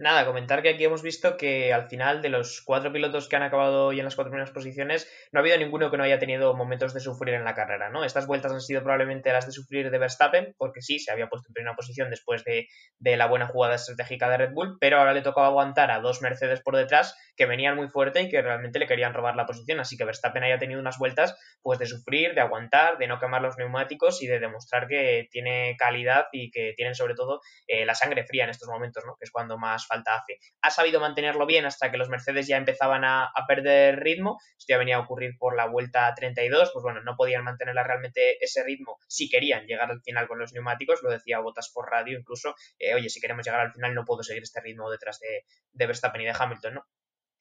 Nada, comentar que aquí hemos visto que al final de los cuatro pilotos que han acabado hoy en las cuatro primeras posiciones, no ha habido ninguno que no haya tenido momentos de sufrir en la carrera, ¿no? Estas vueltas han sido probablemente las de sufrir de Verstappen, porque sí, se había puesto en primera posición después de, de la buena jugada estratégica de Red Bull, pero ahora le tocaba aguantar a dos Mercedes por detrás que venían muy fuerte y que realmente le querían robar la posición, así que Verstappen haya tenido unas vueltas pues de sufrir, de aguantar, de no quemar los neumáticos y de demostrar que tiene calidad y que tienen sobre todo eh, la sangre fría en estos momentos, ¿no? Que es cuando más falta hace. Ha sabido mantenerlo bien hasta que los Mercedes ya empezaban a, perder ritmo. Esto ya venía a ocurrir por la vuelta 32. Pues bueno, no podían mantenerla realmente ese ritmo si querían llegar al final con los neumáticos. Lo decía Botas por radio incluso. Eh, Oye, si queremos llegar al final no puedo seguir este ritmo detrás de, de Verstappen y de Hamilton, ¿no?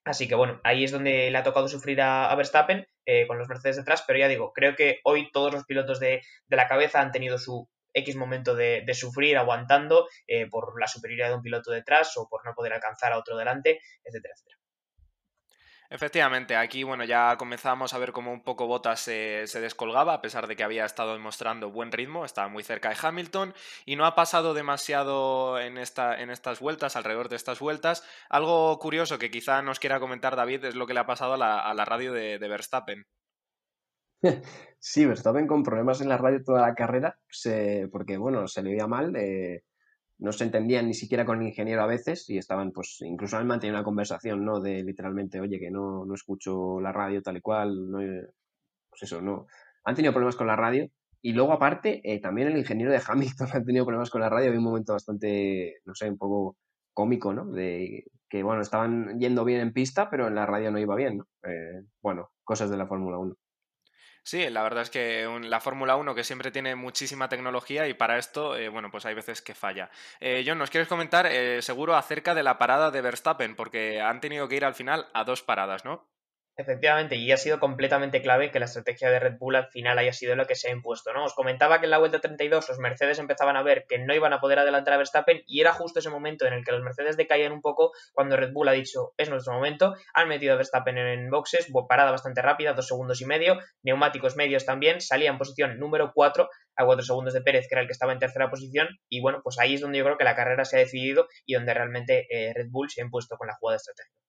Así que bueno, ahí es donde le ha tocado sufrir a, a Verstappen eh, con los Mercedes detrás, pero ya digo, creo que hoy todos los pilotos de, de la cabeza han tenido su, X momento de, sufrir aguantando eh, por la superioridad de un piloto detrás o por no poder alcanzar a otro delante, etcétera, etcétera. Efectivamente, aquí bueno ya comenzamos a ver cómo un poco Bottas se, descolgaba, a pesar de que había estado demostrando buen ritmo, estaba muy cerca de Hamilton y no ha pasado demasiado en estas vueltas, alrededor de estas vueltas. Algo curioso que quizá nos quiera comentar David es lo que le ha pasado a la, a la radio de, de Verstappen. *laughs* Sí, Verstappen con problemas en la radio toda la carrera, se, porque bueno, se le veía mal, eh, no se entendían ni siquiera con el ingeniero a veces y estaban, pues, incluso han mantenido una conversación, ¿no? De literalmente, oye, que no, no escucho la radio tal y cual, no, pues eso, no. Han tenido problemas con la radio y luego aparte, eh, también el ingeniero de Hamilton *laughs* ha tenido problemas con la radio, había un momento bastante, no sé, un poco cómico, ¿no? De que, bueno, estaban yendo bien en pista, pero en la radio no iba bien, ¿no? Eh, bueno, cosas de la Fórmula 1. Sí, la verdad es que la Fórmula 1 que siempre tiene muchísima tecnología y para esto, eh, bueno, pues hay veces que falla. Eh, John, ¿nos quieres comentar eh, seguro acerca de la parada de Verstappen? Porque han tenido que ir al final a dos paradas, ¿no? Efectivamente, y ha sido completamente clave que la estrategia de Red Bull al final haya sido lo que se ha impuesto, ¿no? Os comentaba que en la vuelta 32 los Mercedes empezaban a ver que no iban a poder adelantar a Verstappen y era justo ese momento en el que los Mercedes decaían un poco cuando Red Bull ha dicho es nuestro momento, han metido a Verstappen en boxes, parada bastante rápida, dos segundos y medio, neumáticos medios también, salía en posición número 4 a 4 segundos de Pérez, que era el que estaba en tercera posición, y bueno, pues ahí es donde yo creo que la carrera se ha decidido y donde realmente eh, Red Bull se ha impuesto con la jugada estratégica.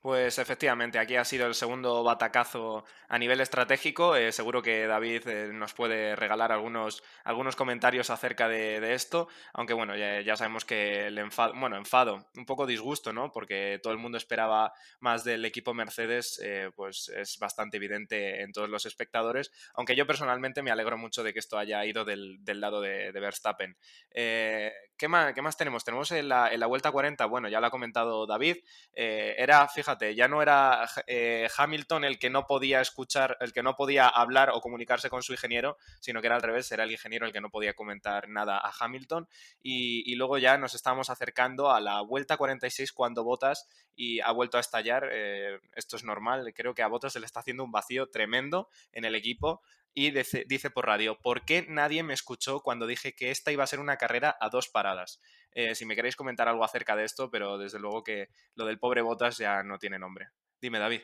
Pues efectivamente, aquí ha sido el segundo batacazo a nivel estratégico. Eh, seguro que David eh, nos puede regalar algunos, algunos comentarios acerca de, esto, aunque bueno, ya, sabemos que el enfado, bueno, enfado, un poco disgusto, ¿no? Porque todo el mundo esperaba más del equipo Mercedes, eh, pues es bastante evidente en todos los espectadores, aunque yo personalmente me alegro mucho de que esto haya ido del, lado de, Verstappen. ¿qué, más, ¿qué, más, tenemos? Tenemos en la, en la vuelta 40, bueno, ya lo ha comentado David, era, fíjate, ya no era eh, Hamilton el que no podía escuchar, el que no podía hablar o comunicarse con su ingeniero, sino que era al revés, era el ingeniero el que no podía comentar nada a Hamilton. Y, luego ya nos estamos acercando a la vuelta 46 cuando Botas y ha vuelto a estallar. Eh, esto es normal, creo que a Botas se le está haciendo un vacío tremendo en el equipo y dice, dice, por radio, ¿por qué nadie me escuchó cuando dije que esta iba a ser una carrera a dos paradas? Eh, si me queréis comentar algo acerca de esto, pero desde luego que lo del pobre Botas ya no tiene nombre. Dime, David.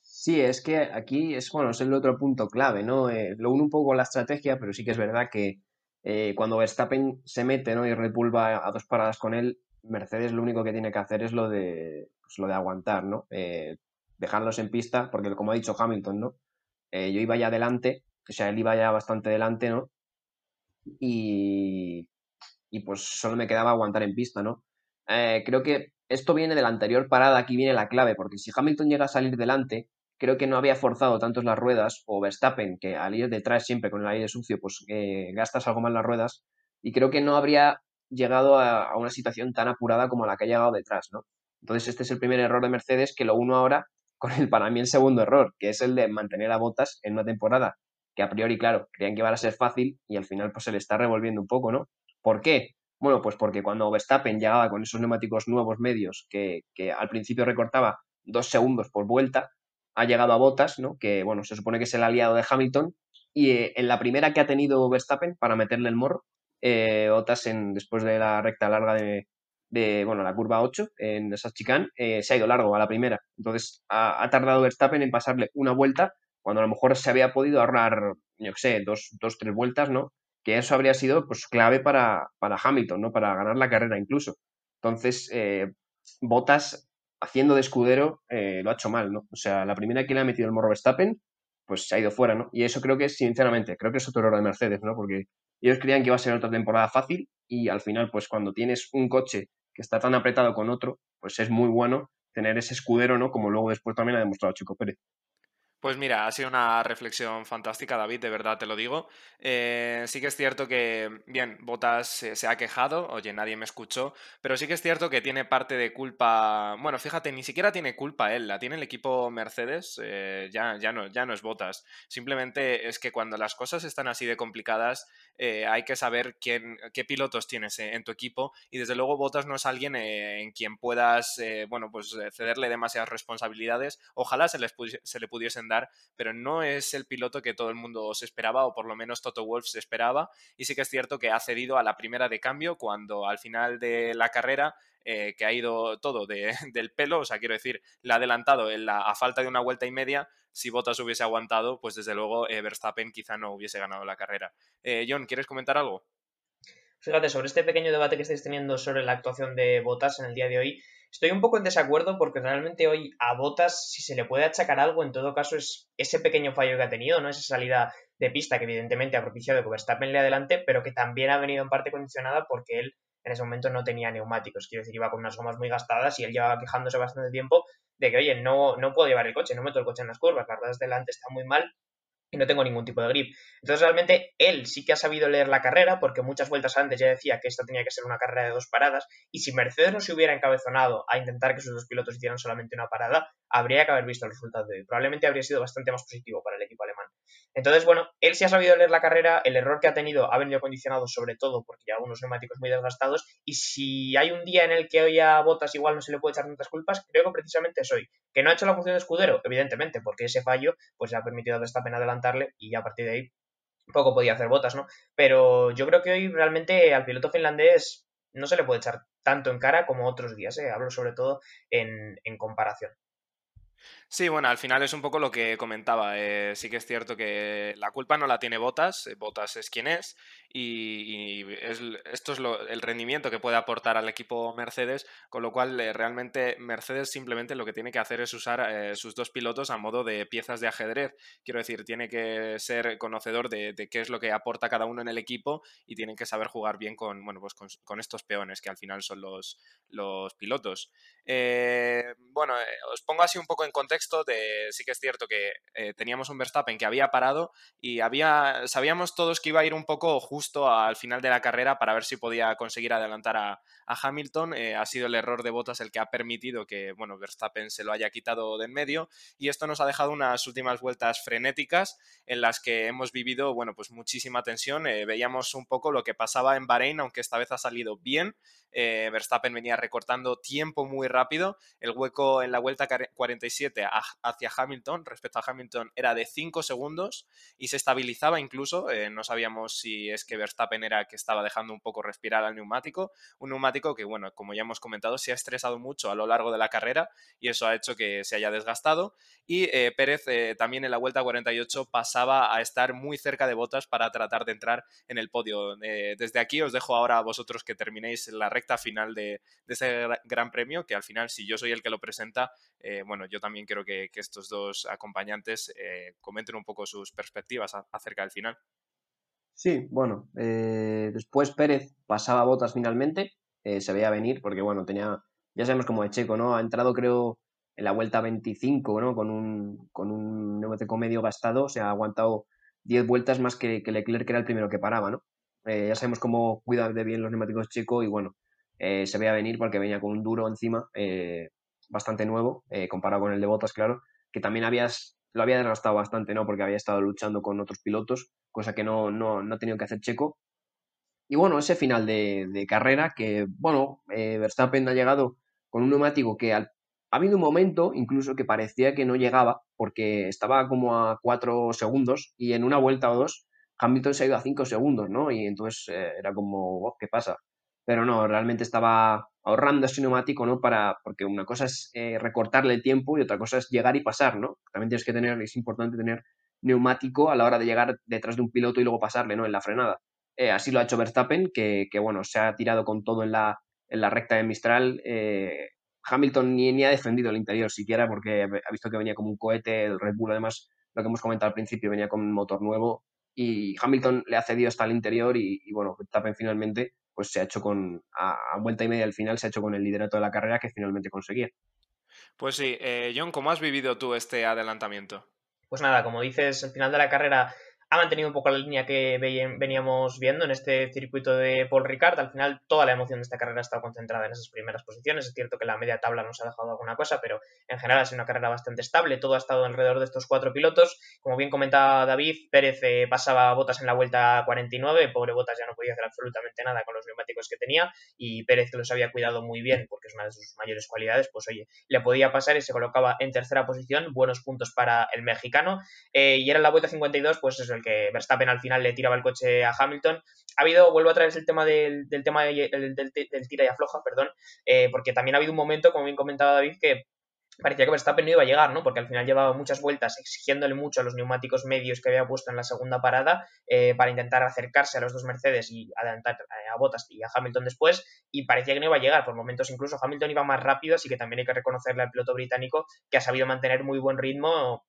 Sí, es que aquí es, bueno, es el otro punto clave, ¿no? Eh, lo uno un poco la estrategia, pero sí que es verdad que eh, cuando Verstappen se mete, ¿no? Y Red Bull va a dos paradas con él, Mercedes lo único que tiene que hacer es lo de, pues, lo de aguantar, ¿no? dejarlos en pista, porque como ha dicho Hamilton, ¿no? yo iba ya adelante, o sea, él iba ya bastante delante, ¿no? Y, y pues solo me quedaba aguantar en pista, ¿no? Eh, creo que esto viene de la anterior parada, aquí viene la clave, porque si Hamilton llega a salir delante, creo que no había forzado tantos las ruedas, o Verstappen, que al ir detrás siempre con el aire sucio, pues eh, gastas algo más las ruedas, y creo que no habría llegado a, una situación tan apurada como la que ha llegado detrás, ¿no? Entonces este es el primer error de Mercedes, que lo uno ahora con el para mí el segundo error, que es el de mantener a Botas en una temporada que a priori, claro, creían que iba a ser fácil y al final pues se le está revolviendo un poco, ¿no? ¿Por qué? Bueno, pues porque cuando Verstappen llegaba con esos neumáticos nuevos medios que, al principio recortaba dos segundos por vuelta, ha llegado a Botas, ¿no? Que, bueno, se supone que es el aliado de Hamilton. Y eh, en la primera que ha tenido Verstappen para meterle el morro, eh, en, después de la recta larga de, bueno, la curva 8 en esa eh, se ha ido largo a la primera. Entonces ha, tardado Verstappen en pasarle una vuelta cuando a lo mejor se había podido ahorrar, yo qué sé, dos, dos, tres vueltas, ¿no? Que eso habría sido pues, clave para, para Hamilton, ¿no? Para ganar la carrera incluso. Entonces, eh, Bottas, haciendo de escudero, eh, lo ha hecho mal, ¿no? O sea, la primera que le ha metido el morro Verstappen, pues se ha ido fuera, ¿no? Y eso creo que, sinceramente, creo que es otro error de Mercedes, ¿no? Porque ellos creían que iba a ser otra temporada fácil y al final, pues cuando tienes un coche que está tan apretado con otro, pues es muy bueno tener ese escudero, ¿no? Como luego después también ha demostrado Chico Pérez. Pues mira, ha sido una reflexión fantástica, David, de verdad te lo digo. Eh, sí que es cierto que, bien, Botas se, ha quejado, oye, nadie me escuchó, pero sí que es cierto que tiene parte de culpa. Bueno, fíjate, ni siquiera tiene culpa él, la tiene el equipo Mercedes, eh, ya, ya, no, ya no es Botas. Simplemente es que cuando las cosas están así de complicadas, eh, hay que saber quién, qué pilotos tienes en tu equipo y desde luego Botas no es alguien en quien puedas, bueno, pues cederle demasiadas responsabilidades. Ojalá se, les se le pudiesen pero no es el piloto que todo el mundo se esperaba, o por lo menos Toto Wolff se esperaba. Y sí que es cierto que ha cedido a la primera de cambio cuando al final de la carrera eh, que ha ido todo *laughs* del pelo, o sea, quiero decir, le ha adelantado a falta de una vuelta y media. Si Bottas hubiese aguantado, pues desde luego eh, Verstappen quizá no hubiese ganado la carrera. Eh, John, ¿quieres comentar algo? Fíjate, sobre este pequeño debate que estáis teniendo sobre la actuación de Bottas en el día de hoy, Estoy un poco en desacuerdo porque realmente hoy a Botas, si se le puede achacar algo, en todo caso es ese pequeño fallo que ha tenido, ¿no? Esa salida de pista que evidentemente ha propiciado que Verstappen le adelante, pero que también ha venido en parte condicionada porque él en ese momento no tenía neumáticos. Quiero decir, iba con unas gomas muy gastadas y él llevaba quejándose bastante tiempo de que, oye, no, no puedo llevar el coche, no meto el coche en las curvas, las ruedas delante están muy mal no tengo ningún tipo de grip. Entonces realmente él sí que ha sabido leer la carrera porque muchas vueltas antes ya decía que esta tenía que ser una carrera de dos paradas y si Mercedes no se hubiera encabezonado a intentar que sus dos pilotos hicieran solamente una parada, habría que haber visto el resultado de hoy. Probablemente habría sido bastante más positivo para el equipo alemán. Entonces, bueno, él sí ha sabido leer la carrera, el error que ha tenido ha venido condicionado sobre todo porque ya unos neumáticos muy desgastados y si hay un día en el que hoy a Botas igual no se le puede echar tantas culpas, creo que precisamente es hoy. Que no ha hecho la función de escudero, evidentemente, porque ese fallo pues ha permitido a Verstappen adelantarle y a partir de ahí poco podía hacer Botas, ¿no? Pero yo creo que hoy realmente al piloto finlandés no se le puede echar tanto en cara como otros días, ¿eh? hablo sobre todo en, en comparación. Sí, bueno, al final es un poco lo que comentaba. Eh, sí que es cierto que la culpa no la tiene Botas, eh, Botas es quien es, y, esto es el rendimiento que puede aportar al equipo Mercedes, con lo cual eh, realmente Mercedes simplemente lo que tiene que hacer es usar sus dos pilotos a modo de piezas de ajedrez. Quiero decir, tiene que ser conocedor de, qué es lo que aporta cada uno en el equipo y tienen que saber jugar bien con, bueno, pues con, estos peones que al final son los, los pilotos. bueno, os pongo así un poco en contexto de, sí que es cierto que eh, teníamos un Verstappen que había parado y había, sabíamos todos que iba a ir un poco justo al final de la carrera para ver si podía conseguir adelantar a, Hamilton. Eh, ha sido el error de Bottas el que ha permitido que, bueno, Verstappen se lo haya quitado de en medio y esto nos ha dejado unas últimas vueltas frenéticas en las que hemos vivido, bueno, pues muchísima tensión. Eh, veíamos un poco lo que pasaba en Bahrein, aunque esta vez ha salido bien. Verstappen venía recortando tiempo muy rápido. El hueco en la vuelta 47 hacia Hamilton respecto a Hamilton era de 5 segundos y se estabilizaba incluso. Eh, no sabíamos si es que Verstappen era que estaba dejando un poco respirar al neumático. Un neumático que, bueno, como ya hemos comentado, se ha estresado mucho a lo largo de la carrera y eso ha hecho que se haya desgastado. Y eh, Pérez eh, también en la vuelta 48 pasaba a estar muy cerca de botas para tratar de entrar en el podio. desde aquí os dejo ahora a vosotros que terminéis la recta final de, de ese gran premio, que al final, si yo soy el que lo presenta, bueno, yo también quiero que, estos dos acompañantes eh, comenten un poco sus perspectivas acerca del final. Sí, bueno, eh, después Pérez pasaba botas finalmente, eh, se veía venir porque, bueno, tenía, ya sabemos cómo es Checo, ¿no? Ha entrado creo en la vuelta 25, ¿no? Con un, con un neumático medio gastado, o sea, ha aguantado 10 vueltas más que, Leclerc, que era el primero que paraba, ¿no? ya sabemos cómo cuida de bien los neumáticos Checo y, bueno, se veía venir porque venía con un duro encima, bastante nuevo, eh, comparado con el de Bottas, claro, que también habías, lo había desgastado bastante, ¿no? Porque había estado luchando con otros pilotos, cosa que no, no, no ha tenido que hacer Checo. Y bueno, ese final de, carrera que, bueno, eh, Verstappen ha llegado con un neumático que ha habido un momento incluso que parecía que no llegaba porque estaba como a cuatro segundos y en una vuelta o dos Hamilton se ha ido a cinco segundos, ¿no? Y entonces eh, era como, oh, ¿qué pasa? Pero no, realmente estaba ahorrando ese neumático, ¿no? Para, porque una cosa es eh, recortarle el tiempo y otra cosa es llegar y pasar, ¿no? También tienes que tener, es importante tener neumático a la hora de llegar detrás de un piloto y luego pasarle, ¿no? En la frenada. Eh, así lo ha hecho Verstappen, que, que, bueno, se ha tirado con todo en la, en la recta de Mistral. Eh, Hamilton ni, ni, ha defendido el interior siquiera porque ha visto que venía como un cohete, el Red Bull además, lo que hemos comentado al principio, venía con un motor nuevo y Hamilton le ha cedido hasta el interior y, y bueno, Verstappen finalmente pues se ha hecho con, a, vuelta y media al final, se ha hecho con el liderato de la carrera que finalmente conseguía. Pues sí, eh, John, ¿cómo has vivido tú este adelantamiento? Pues nada, como dices, al final de la carrera ha mantenido un poco la línea que veníamos viendo en este circuito de Paul Ricard. Al final, toda la emoción de esta carrera ha estado concentrada en esas primeras posiciones. Es cierto que la media tabla nos ha dejado alguna cosa, pero en general ha sido una carrera bastante estable. Todo ha estado alrededor de estos cuatro pilotos. Como bien comentaba David, Pérez eh, pasaba botas en la vuelta 49. Pobre Botas ya no podía hacer absolutamente nada con los neumáticos que tenía. Y Pérez, que los había cuidado muy bien, porque es una de sus mayores cualidades, pues oye, le podía pasar y se colocaba en tercera posición. Buenos puntos para el mexicano. Eh, y era la vuelta 52, pues es el que Verstappen al final le tiraba el coche a Hamilton. Ha habido, vuelvo a traer el tema del, tema del, tira y afloja, perdón, eh, porque también ha habido un momento, como bien comentaba David, que parecía que Verstappen no iba a llegar, ¿no? Porque al final llevaba muchas vueltas exigiéndole mucho a los neumáticos medios que había puesto en la segunda parada eh, para intentar acercarse a los dos Mercedes y adelantar a Bottas y a Hamilton después, y parecía que no iba a llegar. Por momentos incluso Hamilton iba más rápido, así que también hay que reconocerle al piloto británico que ha sabido mantener muy buen ritmo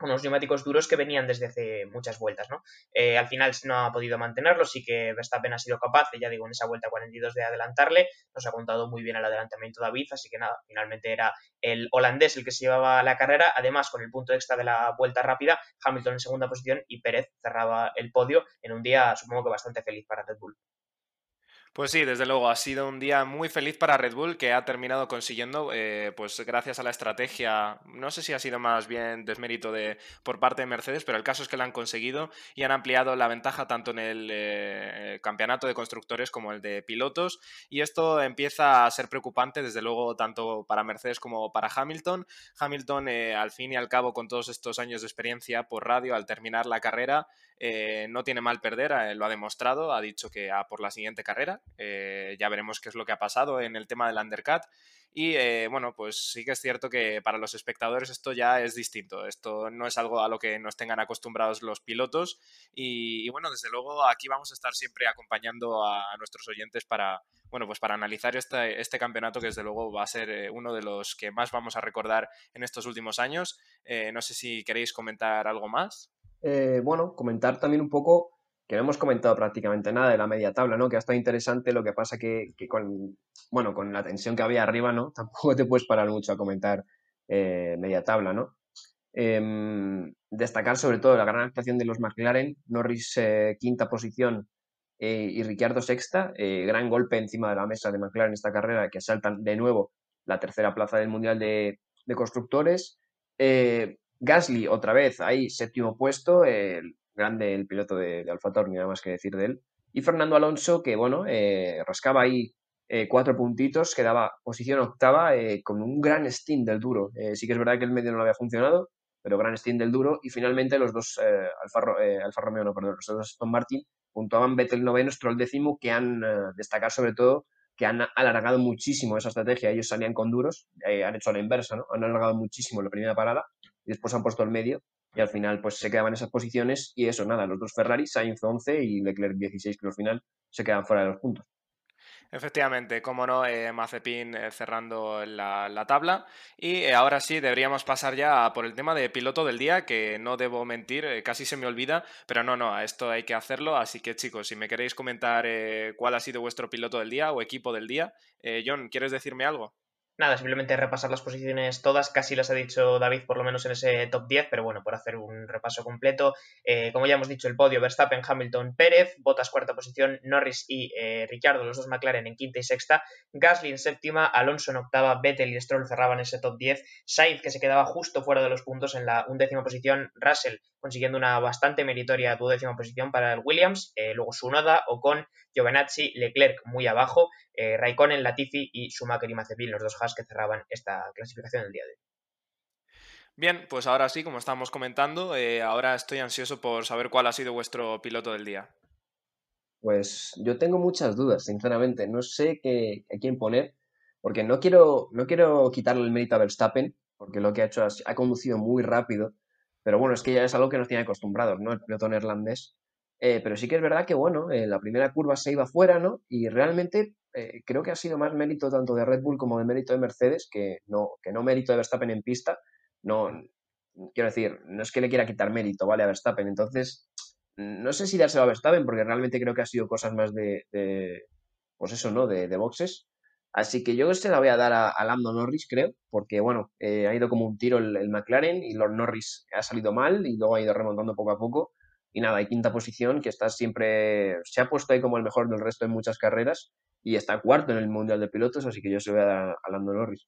unos neumáticos duros que venían desde hace muchas vueltas, ¿no? Eh, al final no ha podido mantenerlo, sí que Verstappen ha sido capaz, ya digo, en esa vuelta 42 de adelantarle, nos ha contado muy bien el adelantamiento David, así que nada, finalmente era el holandés el que se llevaba la carrera, además con el punto extra de la vuelta rápida, Hamilton en segunda posición y Pérez cerraba el podio en un día supongo que bastante feliz para Red Bull. Pues sí, desde luego, ha sido un día muy feliz para Red Bull que ha terminado consiguiendo, eh, pues gracias a la estrategia, no sé si ha sido más bien desmérito de, por parte de Mercedes, pero el caso es que la han conseguido y han ampliado la ventaja tanto en el eh, campeonato de constructores como el de pilotos y esto empieza a ser preocupante desde luego tanto para Mercedes como para Hamilton. Hamilton eh, al fin y al cabo con todos estos años de experiencia por radio al terminar la carrera no tiene mal perder, lo ha demostrado, ha dicho que a por la siguiente carrera eh, ya veremos qué es lo que ha pasado en el tema del undercut. Y eh, bueno, pues sí que es cierto que para los espectadores esto ya es distinto. Esto no es algo a lo que nos tengan acostumbrados los pilotos. Y, bueno, desde luego aquí vamos a estar siempre acompañando a, nuestros oyentes para, bueno, pues para analizar este, este, campeonato que desde luego va a ser eh, uno de los que más vamos a recordar en estos últimos años. no sé si queréis comentar algo más. bueno, comentar también un poco que no hemos comentado prácticamente nada de la media tabla, ¿no? Que ha estado interesante, lo que pasa que, que con, bueno, con la tensión que había arriba, ¿no? *laughs* Tampoco te puedes parar mucho a comentar eh, media tabla, ¿no? Em, destacar sobre todo la gran actuación de los McLaren, Norris eh, quinta posición eh, y Ricciardo sexta, gran golpe encima de la mesa de McLaren esta carrera que saltan de nuevo la tercera plaza del Mundial de Constructores. Gasly otra vez ahí séptimo puesto, grande el piloto de, Alfa Tauri, nada más que decir de él. Y Fernando Alonso, que bueno, eh, rascaba ahí eh, cuatro puntitos, quedaba posición octava eh, con un gran stint del duro. sí que es verdad que el medio no lo había funcionado, pero gran stint del duro. Y finalmente los dos Alfa, Alfa, Romeo, no, perdón, los dos Aston Martin puntuaban Vettel noveno, Stroll décimo, que han destacado sobre todo que han alargado muchísimo esa estrategia. Ellos salían con duros, han hecho la inversa, ¿no? Han alargado muchísimo la primera parada y después han puesto el medio y al final pues se quedaban esas posiciones y eso, nada, los dos Ferrari, Sainz 11 y Leclerc 16 que al final se quedan fuera de los puntos. Efectivamente, como no, eh, Mazepin eh, cerrando la, tabla. Y eh, ahora sí, deberíamos pasar ya por el tema de piloto del día, que no debo mentir, casi se me olvida, pero no, no, a esto hay que hacerlo. Así que chicos, si me queréis comentar cuál ha sido vuestro piloto del día o equipo del día, John, ¿quieres decirme algo? Nada, simplemente repasar las posiciones todas, casi las ha dicho David por lo menos en ese top 10, pero bueno, por hacer un repaso completo. Eh, como ya hemos dicho, el podio, Verstappen, Hamilton, Pérez, Bottas cuarta posición, Norris y eh, Ricciardo, los dos McLaren en quinta y sexta, Gasly en séptima, Alonso en octava, Vettel y Stroll cerraban ese top 10, Sainz que se quedaba justo fuera de los puntos en la undécima posición, Russell consiguiendo una bastante meritoria duodécima posición para el Williams, eh, luego Sunoda, Ocon, Giovinazzi, Leclerc muy abajo, eh, Raikkonen, Latifi y Schumacher y Mazepin, los dos Haas que cerraban esta clasificación del día de hoy. Bien, pues ahora sí, como estábamos comentando, eh, ahora estoy ansioso por saber cuál ha sido vuestro piloto del día. Pues yo tengo muchas dudas, sinceramente. No sé qué, a quién poner, porque no quiero, no quiero quitarle el mérito a Verstappen, porque lo que ha hecho ha conducido muy rápido pero bueno, es que ya es algo que nos tiene acostumbrados, ¿no? El piloto neerlandés. Eh, pero sí que es verdad que, bueno, en la primera curva se iba fuera, ¿no? Y realmente eh, creo que ha sido más mérito tanto de Red Bull como de mérito de Mercedes que no, que no mérito de Verstappen en pista. No, quiero decir, no es que le quiera quitar mérito, ¿vale? A Verstappen. Entonces, no sé si dárselo a Verstappen porque realmente creo que ha sido cosas más de, pues eso, ¿no? De, boxes. Así que yo se la voy a dar a, Lando Norris, creo, porque bueno, eh, ha ido como un tiro el, McLaren y Lord Norris ha salido mal y luego ha ido remontando poco a poco. Y nada, hay quinta posición que está siempre, se ha puesto ahí como el mejor del resto en muchas carreras y está cuarto en el Mundial de Pilotos, así que yo se voy a dar a Lando Norris.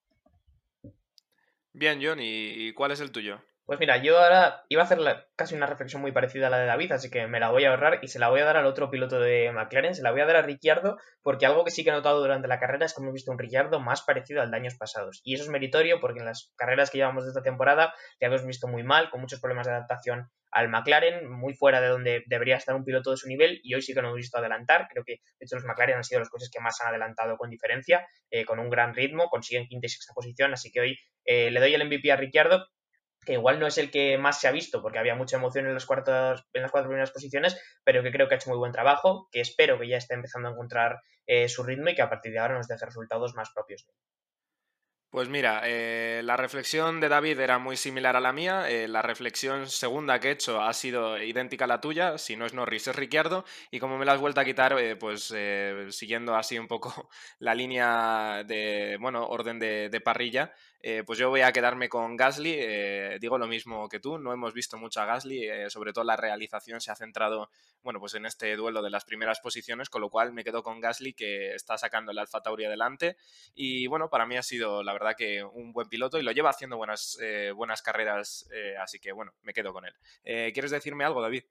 Bien, John, ¿y cuál es el tuyo? Pues mira, yo ahora iba a hacer casi una reflexión muy parecida a la de David, así que me la voy a ahorrar y se la voy a dar al otro piloto de McLaren, se la voy a dar a Ricciardo, porque algo que sí que he notado durante la carrera es que hemos visto un Ricciardo más parecido al de años pasados. Y eso es meritorio porque en las carreras que llevamos de esta temporada ya hemos visto muy mal, con muchos problemas de adaptación al McLaren, muy fuera de donde debería estar un piloto de su nivel, y hoy sí que no hemos visto adelantar. Creo que, de hecho, los McLaren han sido los coches que más han adelantado con diferencia, eh, con un gran ritmo, consiguen quinta y sexta posición, así que hoy eh, le doy el MVP a Ricciardo que igual no es el que más se ha visto, porque había mucha emoción en, las cuartas, en las cuatro primeras posiciones, pero que creo que ha hecho muy buen trabajo, que espero que ya esté empezando a encontrar eh, su ritmo y que a partir de ahora nos deje resultados más propios Pues mira, eh, la reflexión de David era muy similar a la mía. eh, la reflexión segunda que he hecho ha sido idéntica a la tuya. Si no es Norris, es Ricciardo. Y como me la has vuelto a quitar, eh, pues siguiendo así un poco *laughs* la línea de, bueno, orden de, de parrilla, pues yo voy a quedarme con Gasly. digo lo mismo que tú. No hemos visto mucho a Gasly. sobre todo la realización se ha centrado, bueno, pues en este duelo de las primeras posiciones. Con lo cual me quedo con Gasly que está sacando el Alfa Tauri adelante. Y bueno, para mí ha sido la verdad que un buen piloto y lo lleva haciendo buenas, eh, buenas carreras, eh, así que bueno, me quedo con él. Eh, ¿Quieres decirme algo, David?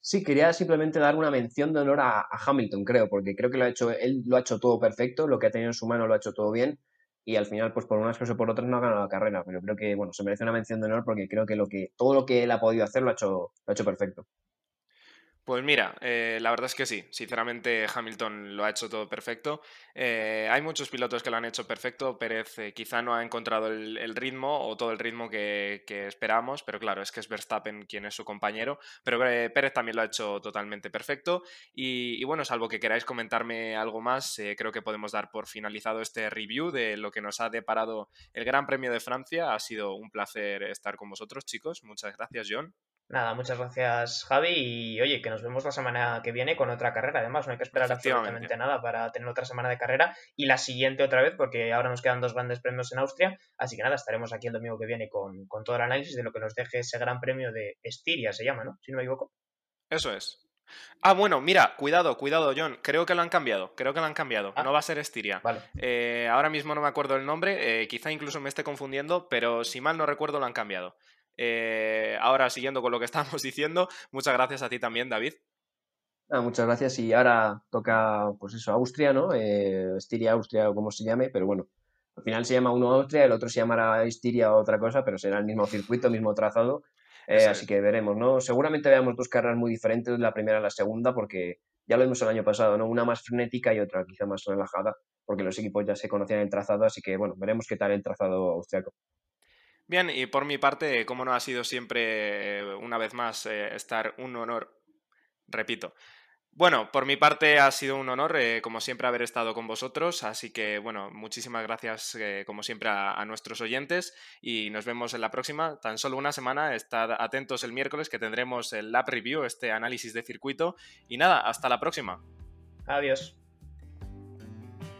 Sí, quería simplemente dar una mención de honor a, Hamilton, creo, porque creo que lo ha hecho, él lo ha hecho todo perfecto, lo que ha tenido en su mano lo ha hecho todo bien, y al final, pues por unas cosas o por otras no ha ganado la carrera, pero creo que, bueno, se merece una mención de honor porque creo que lo que, todo lo que él ha podido hacer lo ha hecho, lo ha hecho perfecto. Pues mira, eh, la verdad es que sí, sinceramente Hamilton lo ha hecho todo perfecto. Eh, hay muchos pilotos que lo han hecho perfecto, Pérez eh, quizá no ha encontrado el, ritmo o todo el ritmo que, esperamos, pero claro, es que es Verstappen quien es su compañero, pero Pérez también lo ha hecho totalmente perfecto. Y, y bueno, salvo que queráis comentarme algo más, creo que podemos dar por finalizado este review de lo que nos ha deparado el Gran Premio de Francia. Ha sido un placer estar con vosotros, chicos. Muchas gracias, John. Nada, muchas gracias Javi y oye, que nos vemos la semana que viene con otra carrera. Además, no hay que esperar absolutamente nada para tener otra semana de carrera y la siguiente otra vez porque ahora nos quedan dos grandes premios en Austria. Así que nada, estaremos aquí el domingo que viene con, con todo el análisis de lo que nos deje ese gran premio de Estiria, se llama, ¿no? Si no me equivoco. Eso es. Ah, bueno, mira, cuidado, cuidado, John. Creo que lo han cambiado. Creo que lo han cambiado. Ah. No va a ser Estiria. Vale. Eh, ahora mismo no me acuerdo el nombre, eh, quizá incluso me esté confundiendo, pero si mal no recuerdo lo han cambiado. Eh, ahora, siguiendo con lo que *laughs* estábamos diciendo, muchas gracias a ti también, David. Nada, muchas gracias y ahora toca, pues eso, Austria, ¿no? Eh, Estiria, Austria o como se llame, pero bueno, al final se llama uno Austria, el otro se llamará Estiria o otra cosa, pero será el mismo circuito, mismo trazado, eh, así que veremos, ¿no? Seguramente veamos dos carreras muy diferentes la primera a la segunda, porque ya lo vimos el año pasado, ¿no? Una más frenética y otra quizá más relajada, porque los equipos ya se conocían el trazado, así que bueno, veremos qué tal el trazado austriaco. Bien, y por mi parte, como no ha sido siempre, eh, una vez más, eh, estar un honor, repito. Bueno, por mi parte ha sido un honor, eh, como siempre, haber estado con vosotros, así que, bueno, muchísimas gracias, como siempre, a, a nuestros oyentes y nos vemos en la próxima. Tan solo una semana, estad atentos el miércoles que tendremos el Lab Review, este análisis de circuito. Y nada, hasta la próxima. Adiós.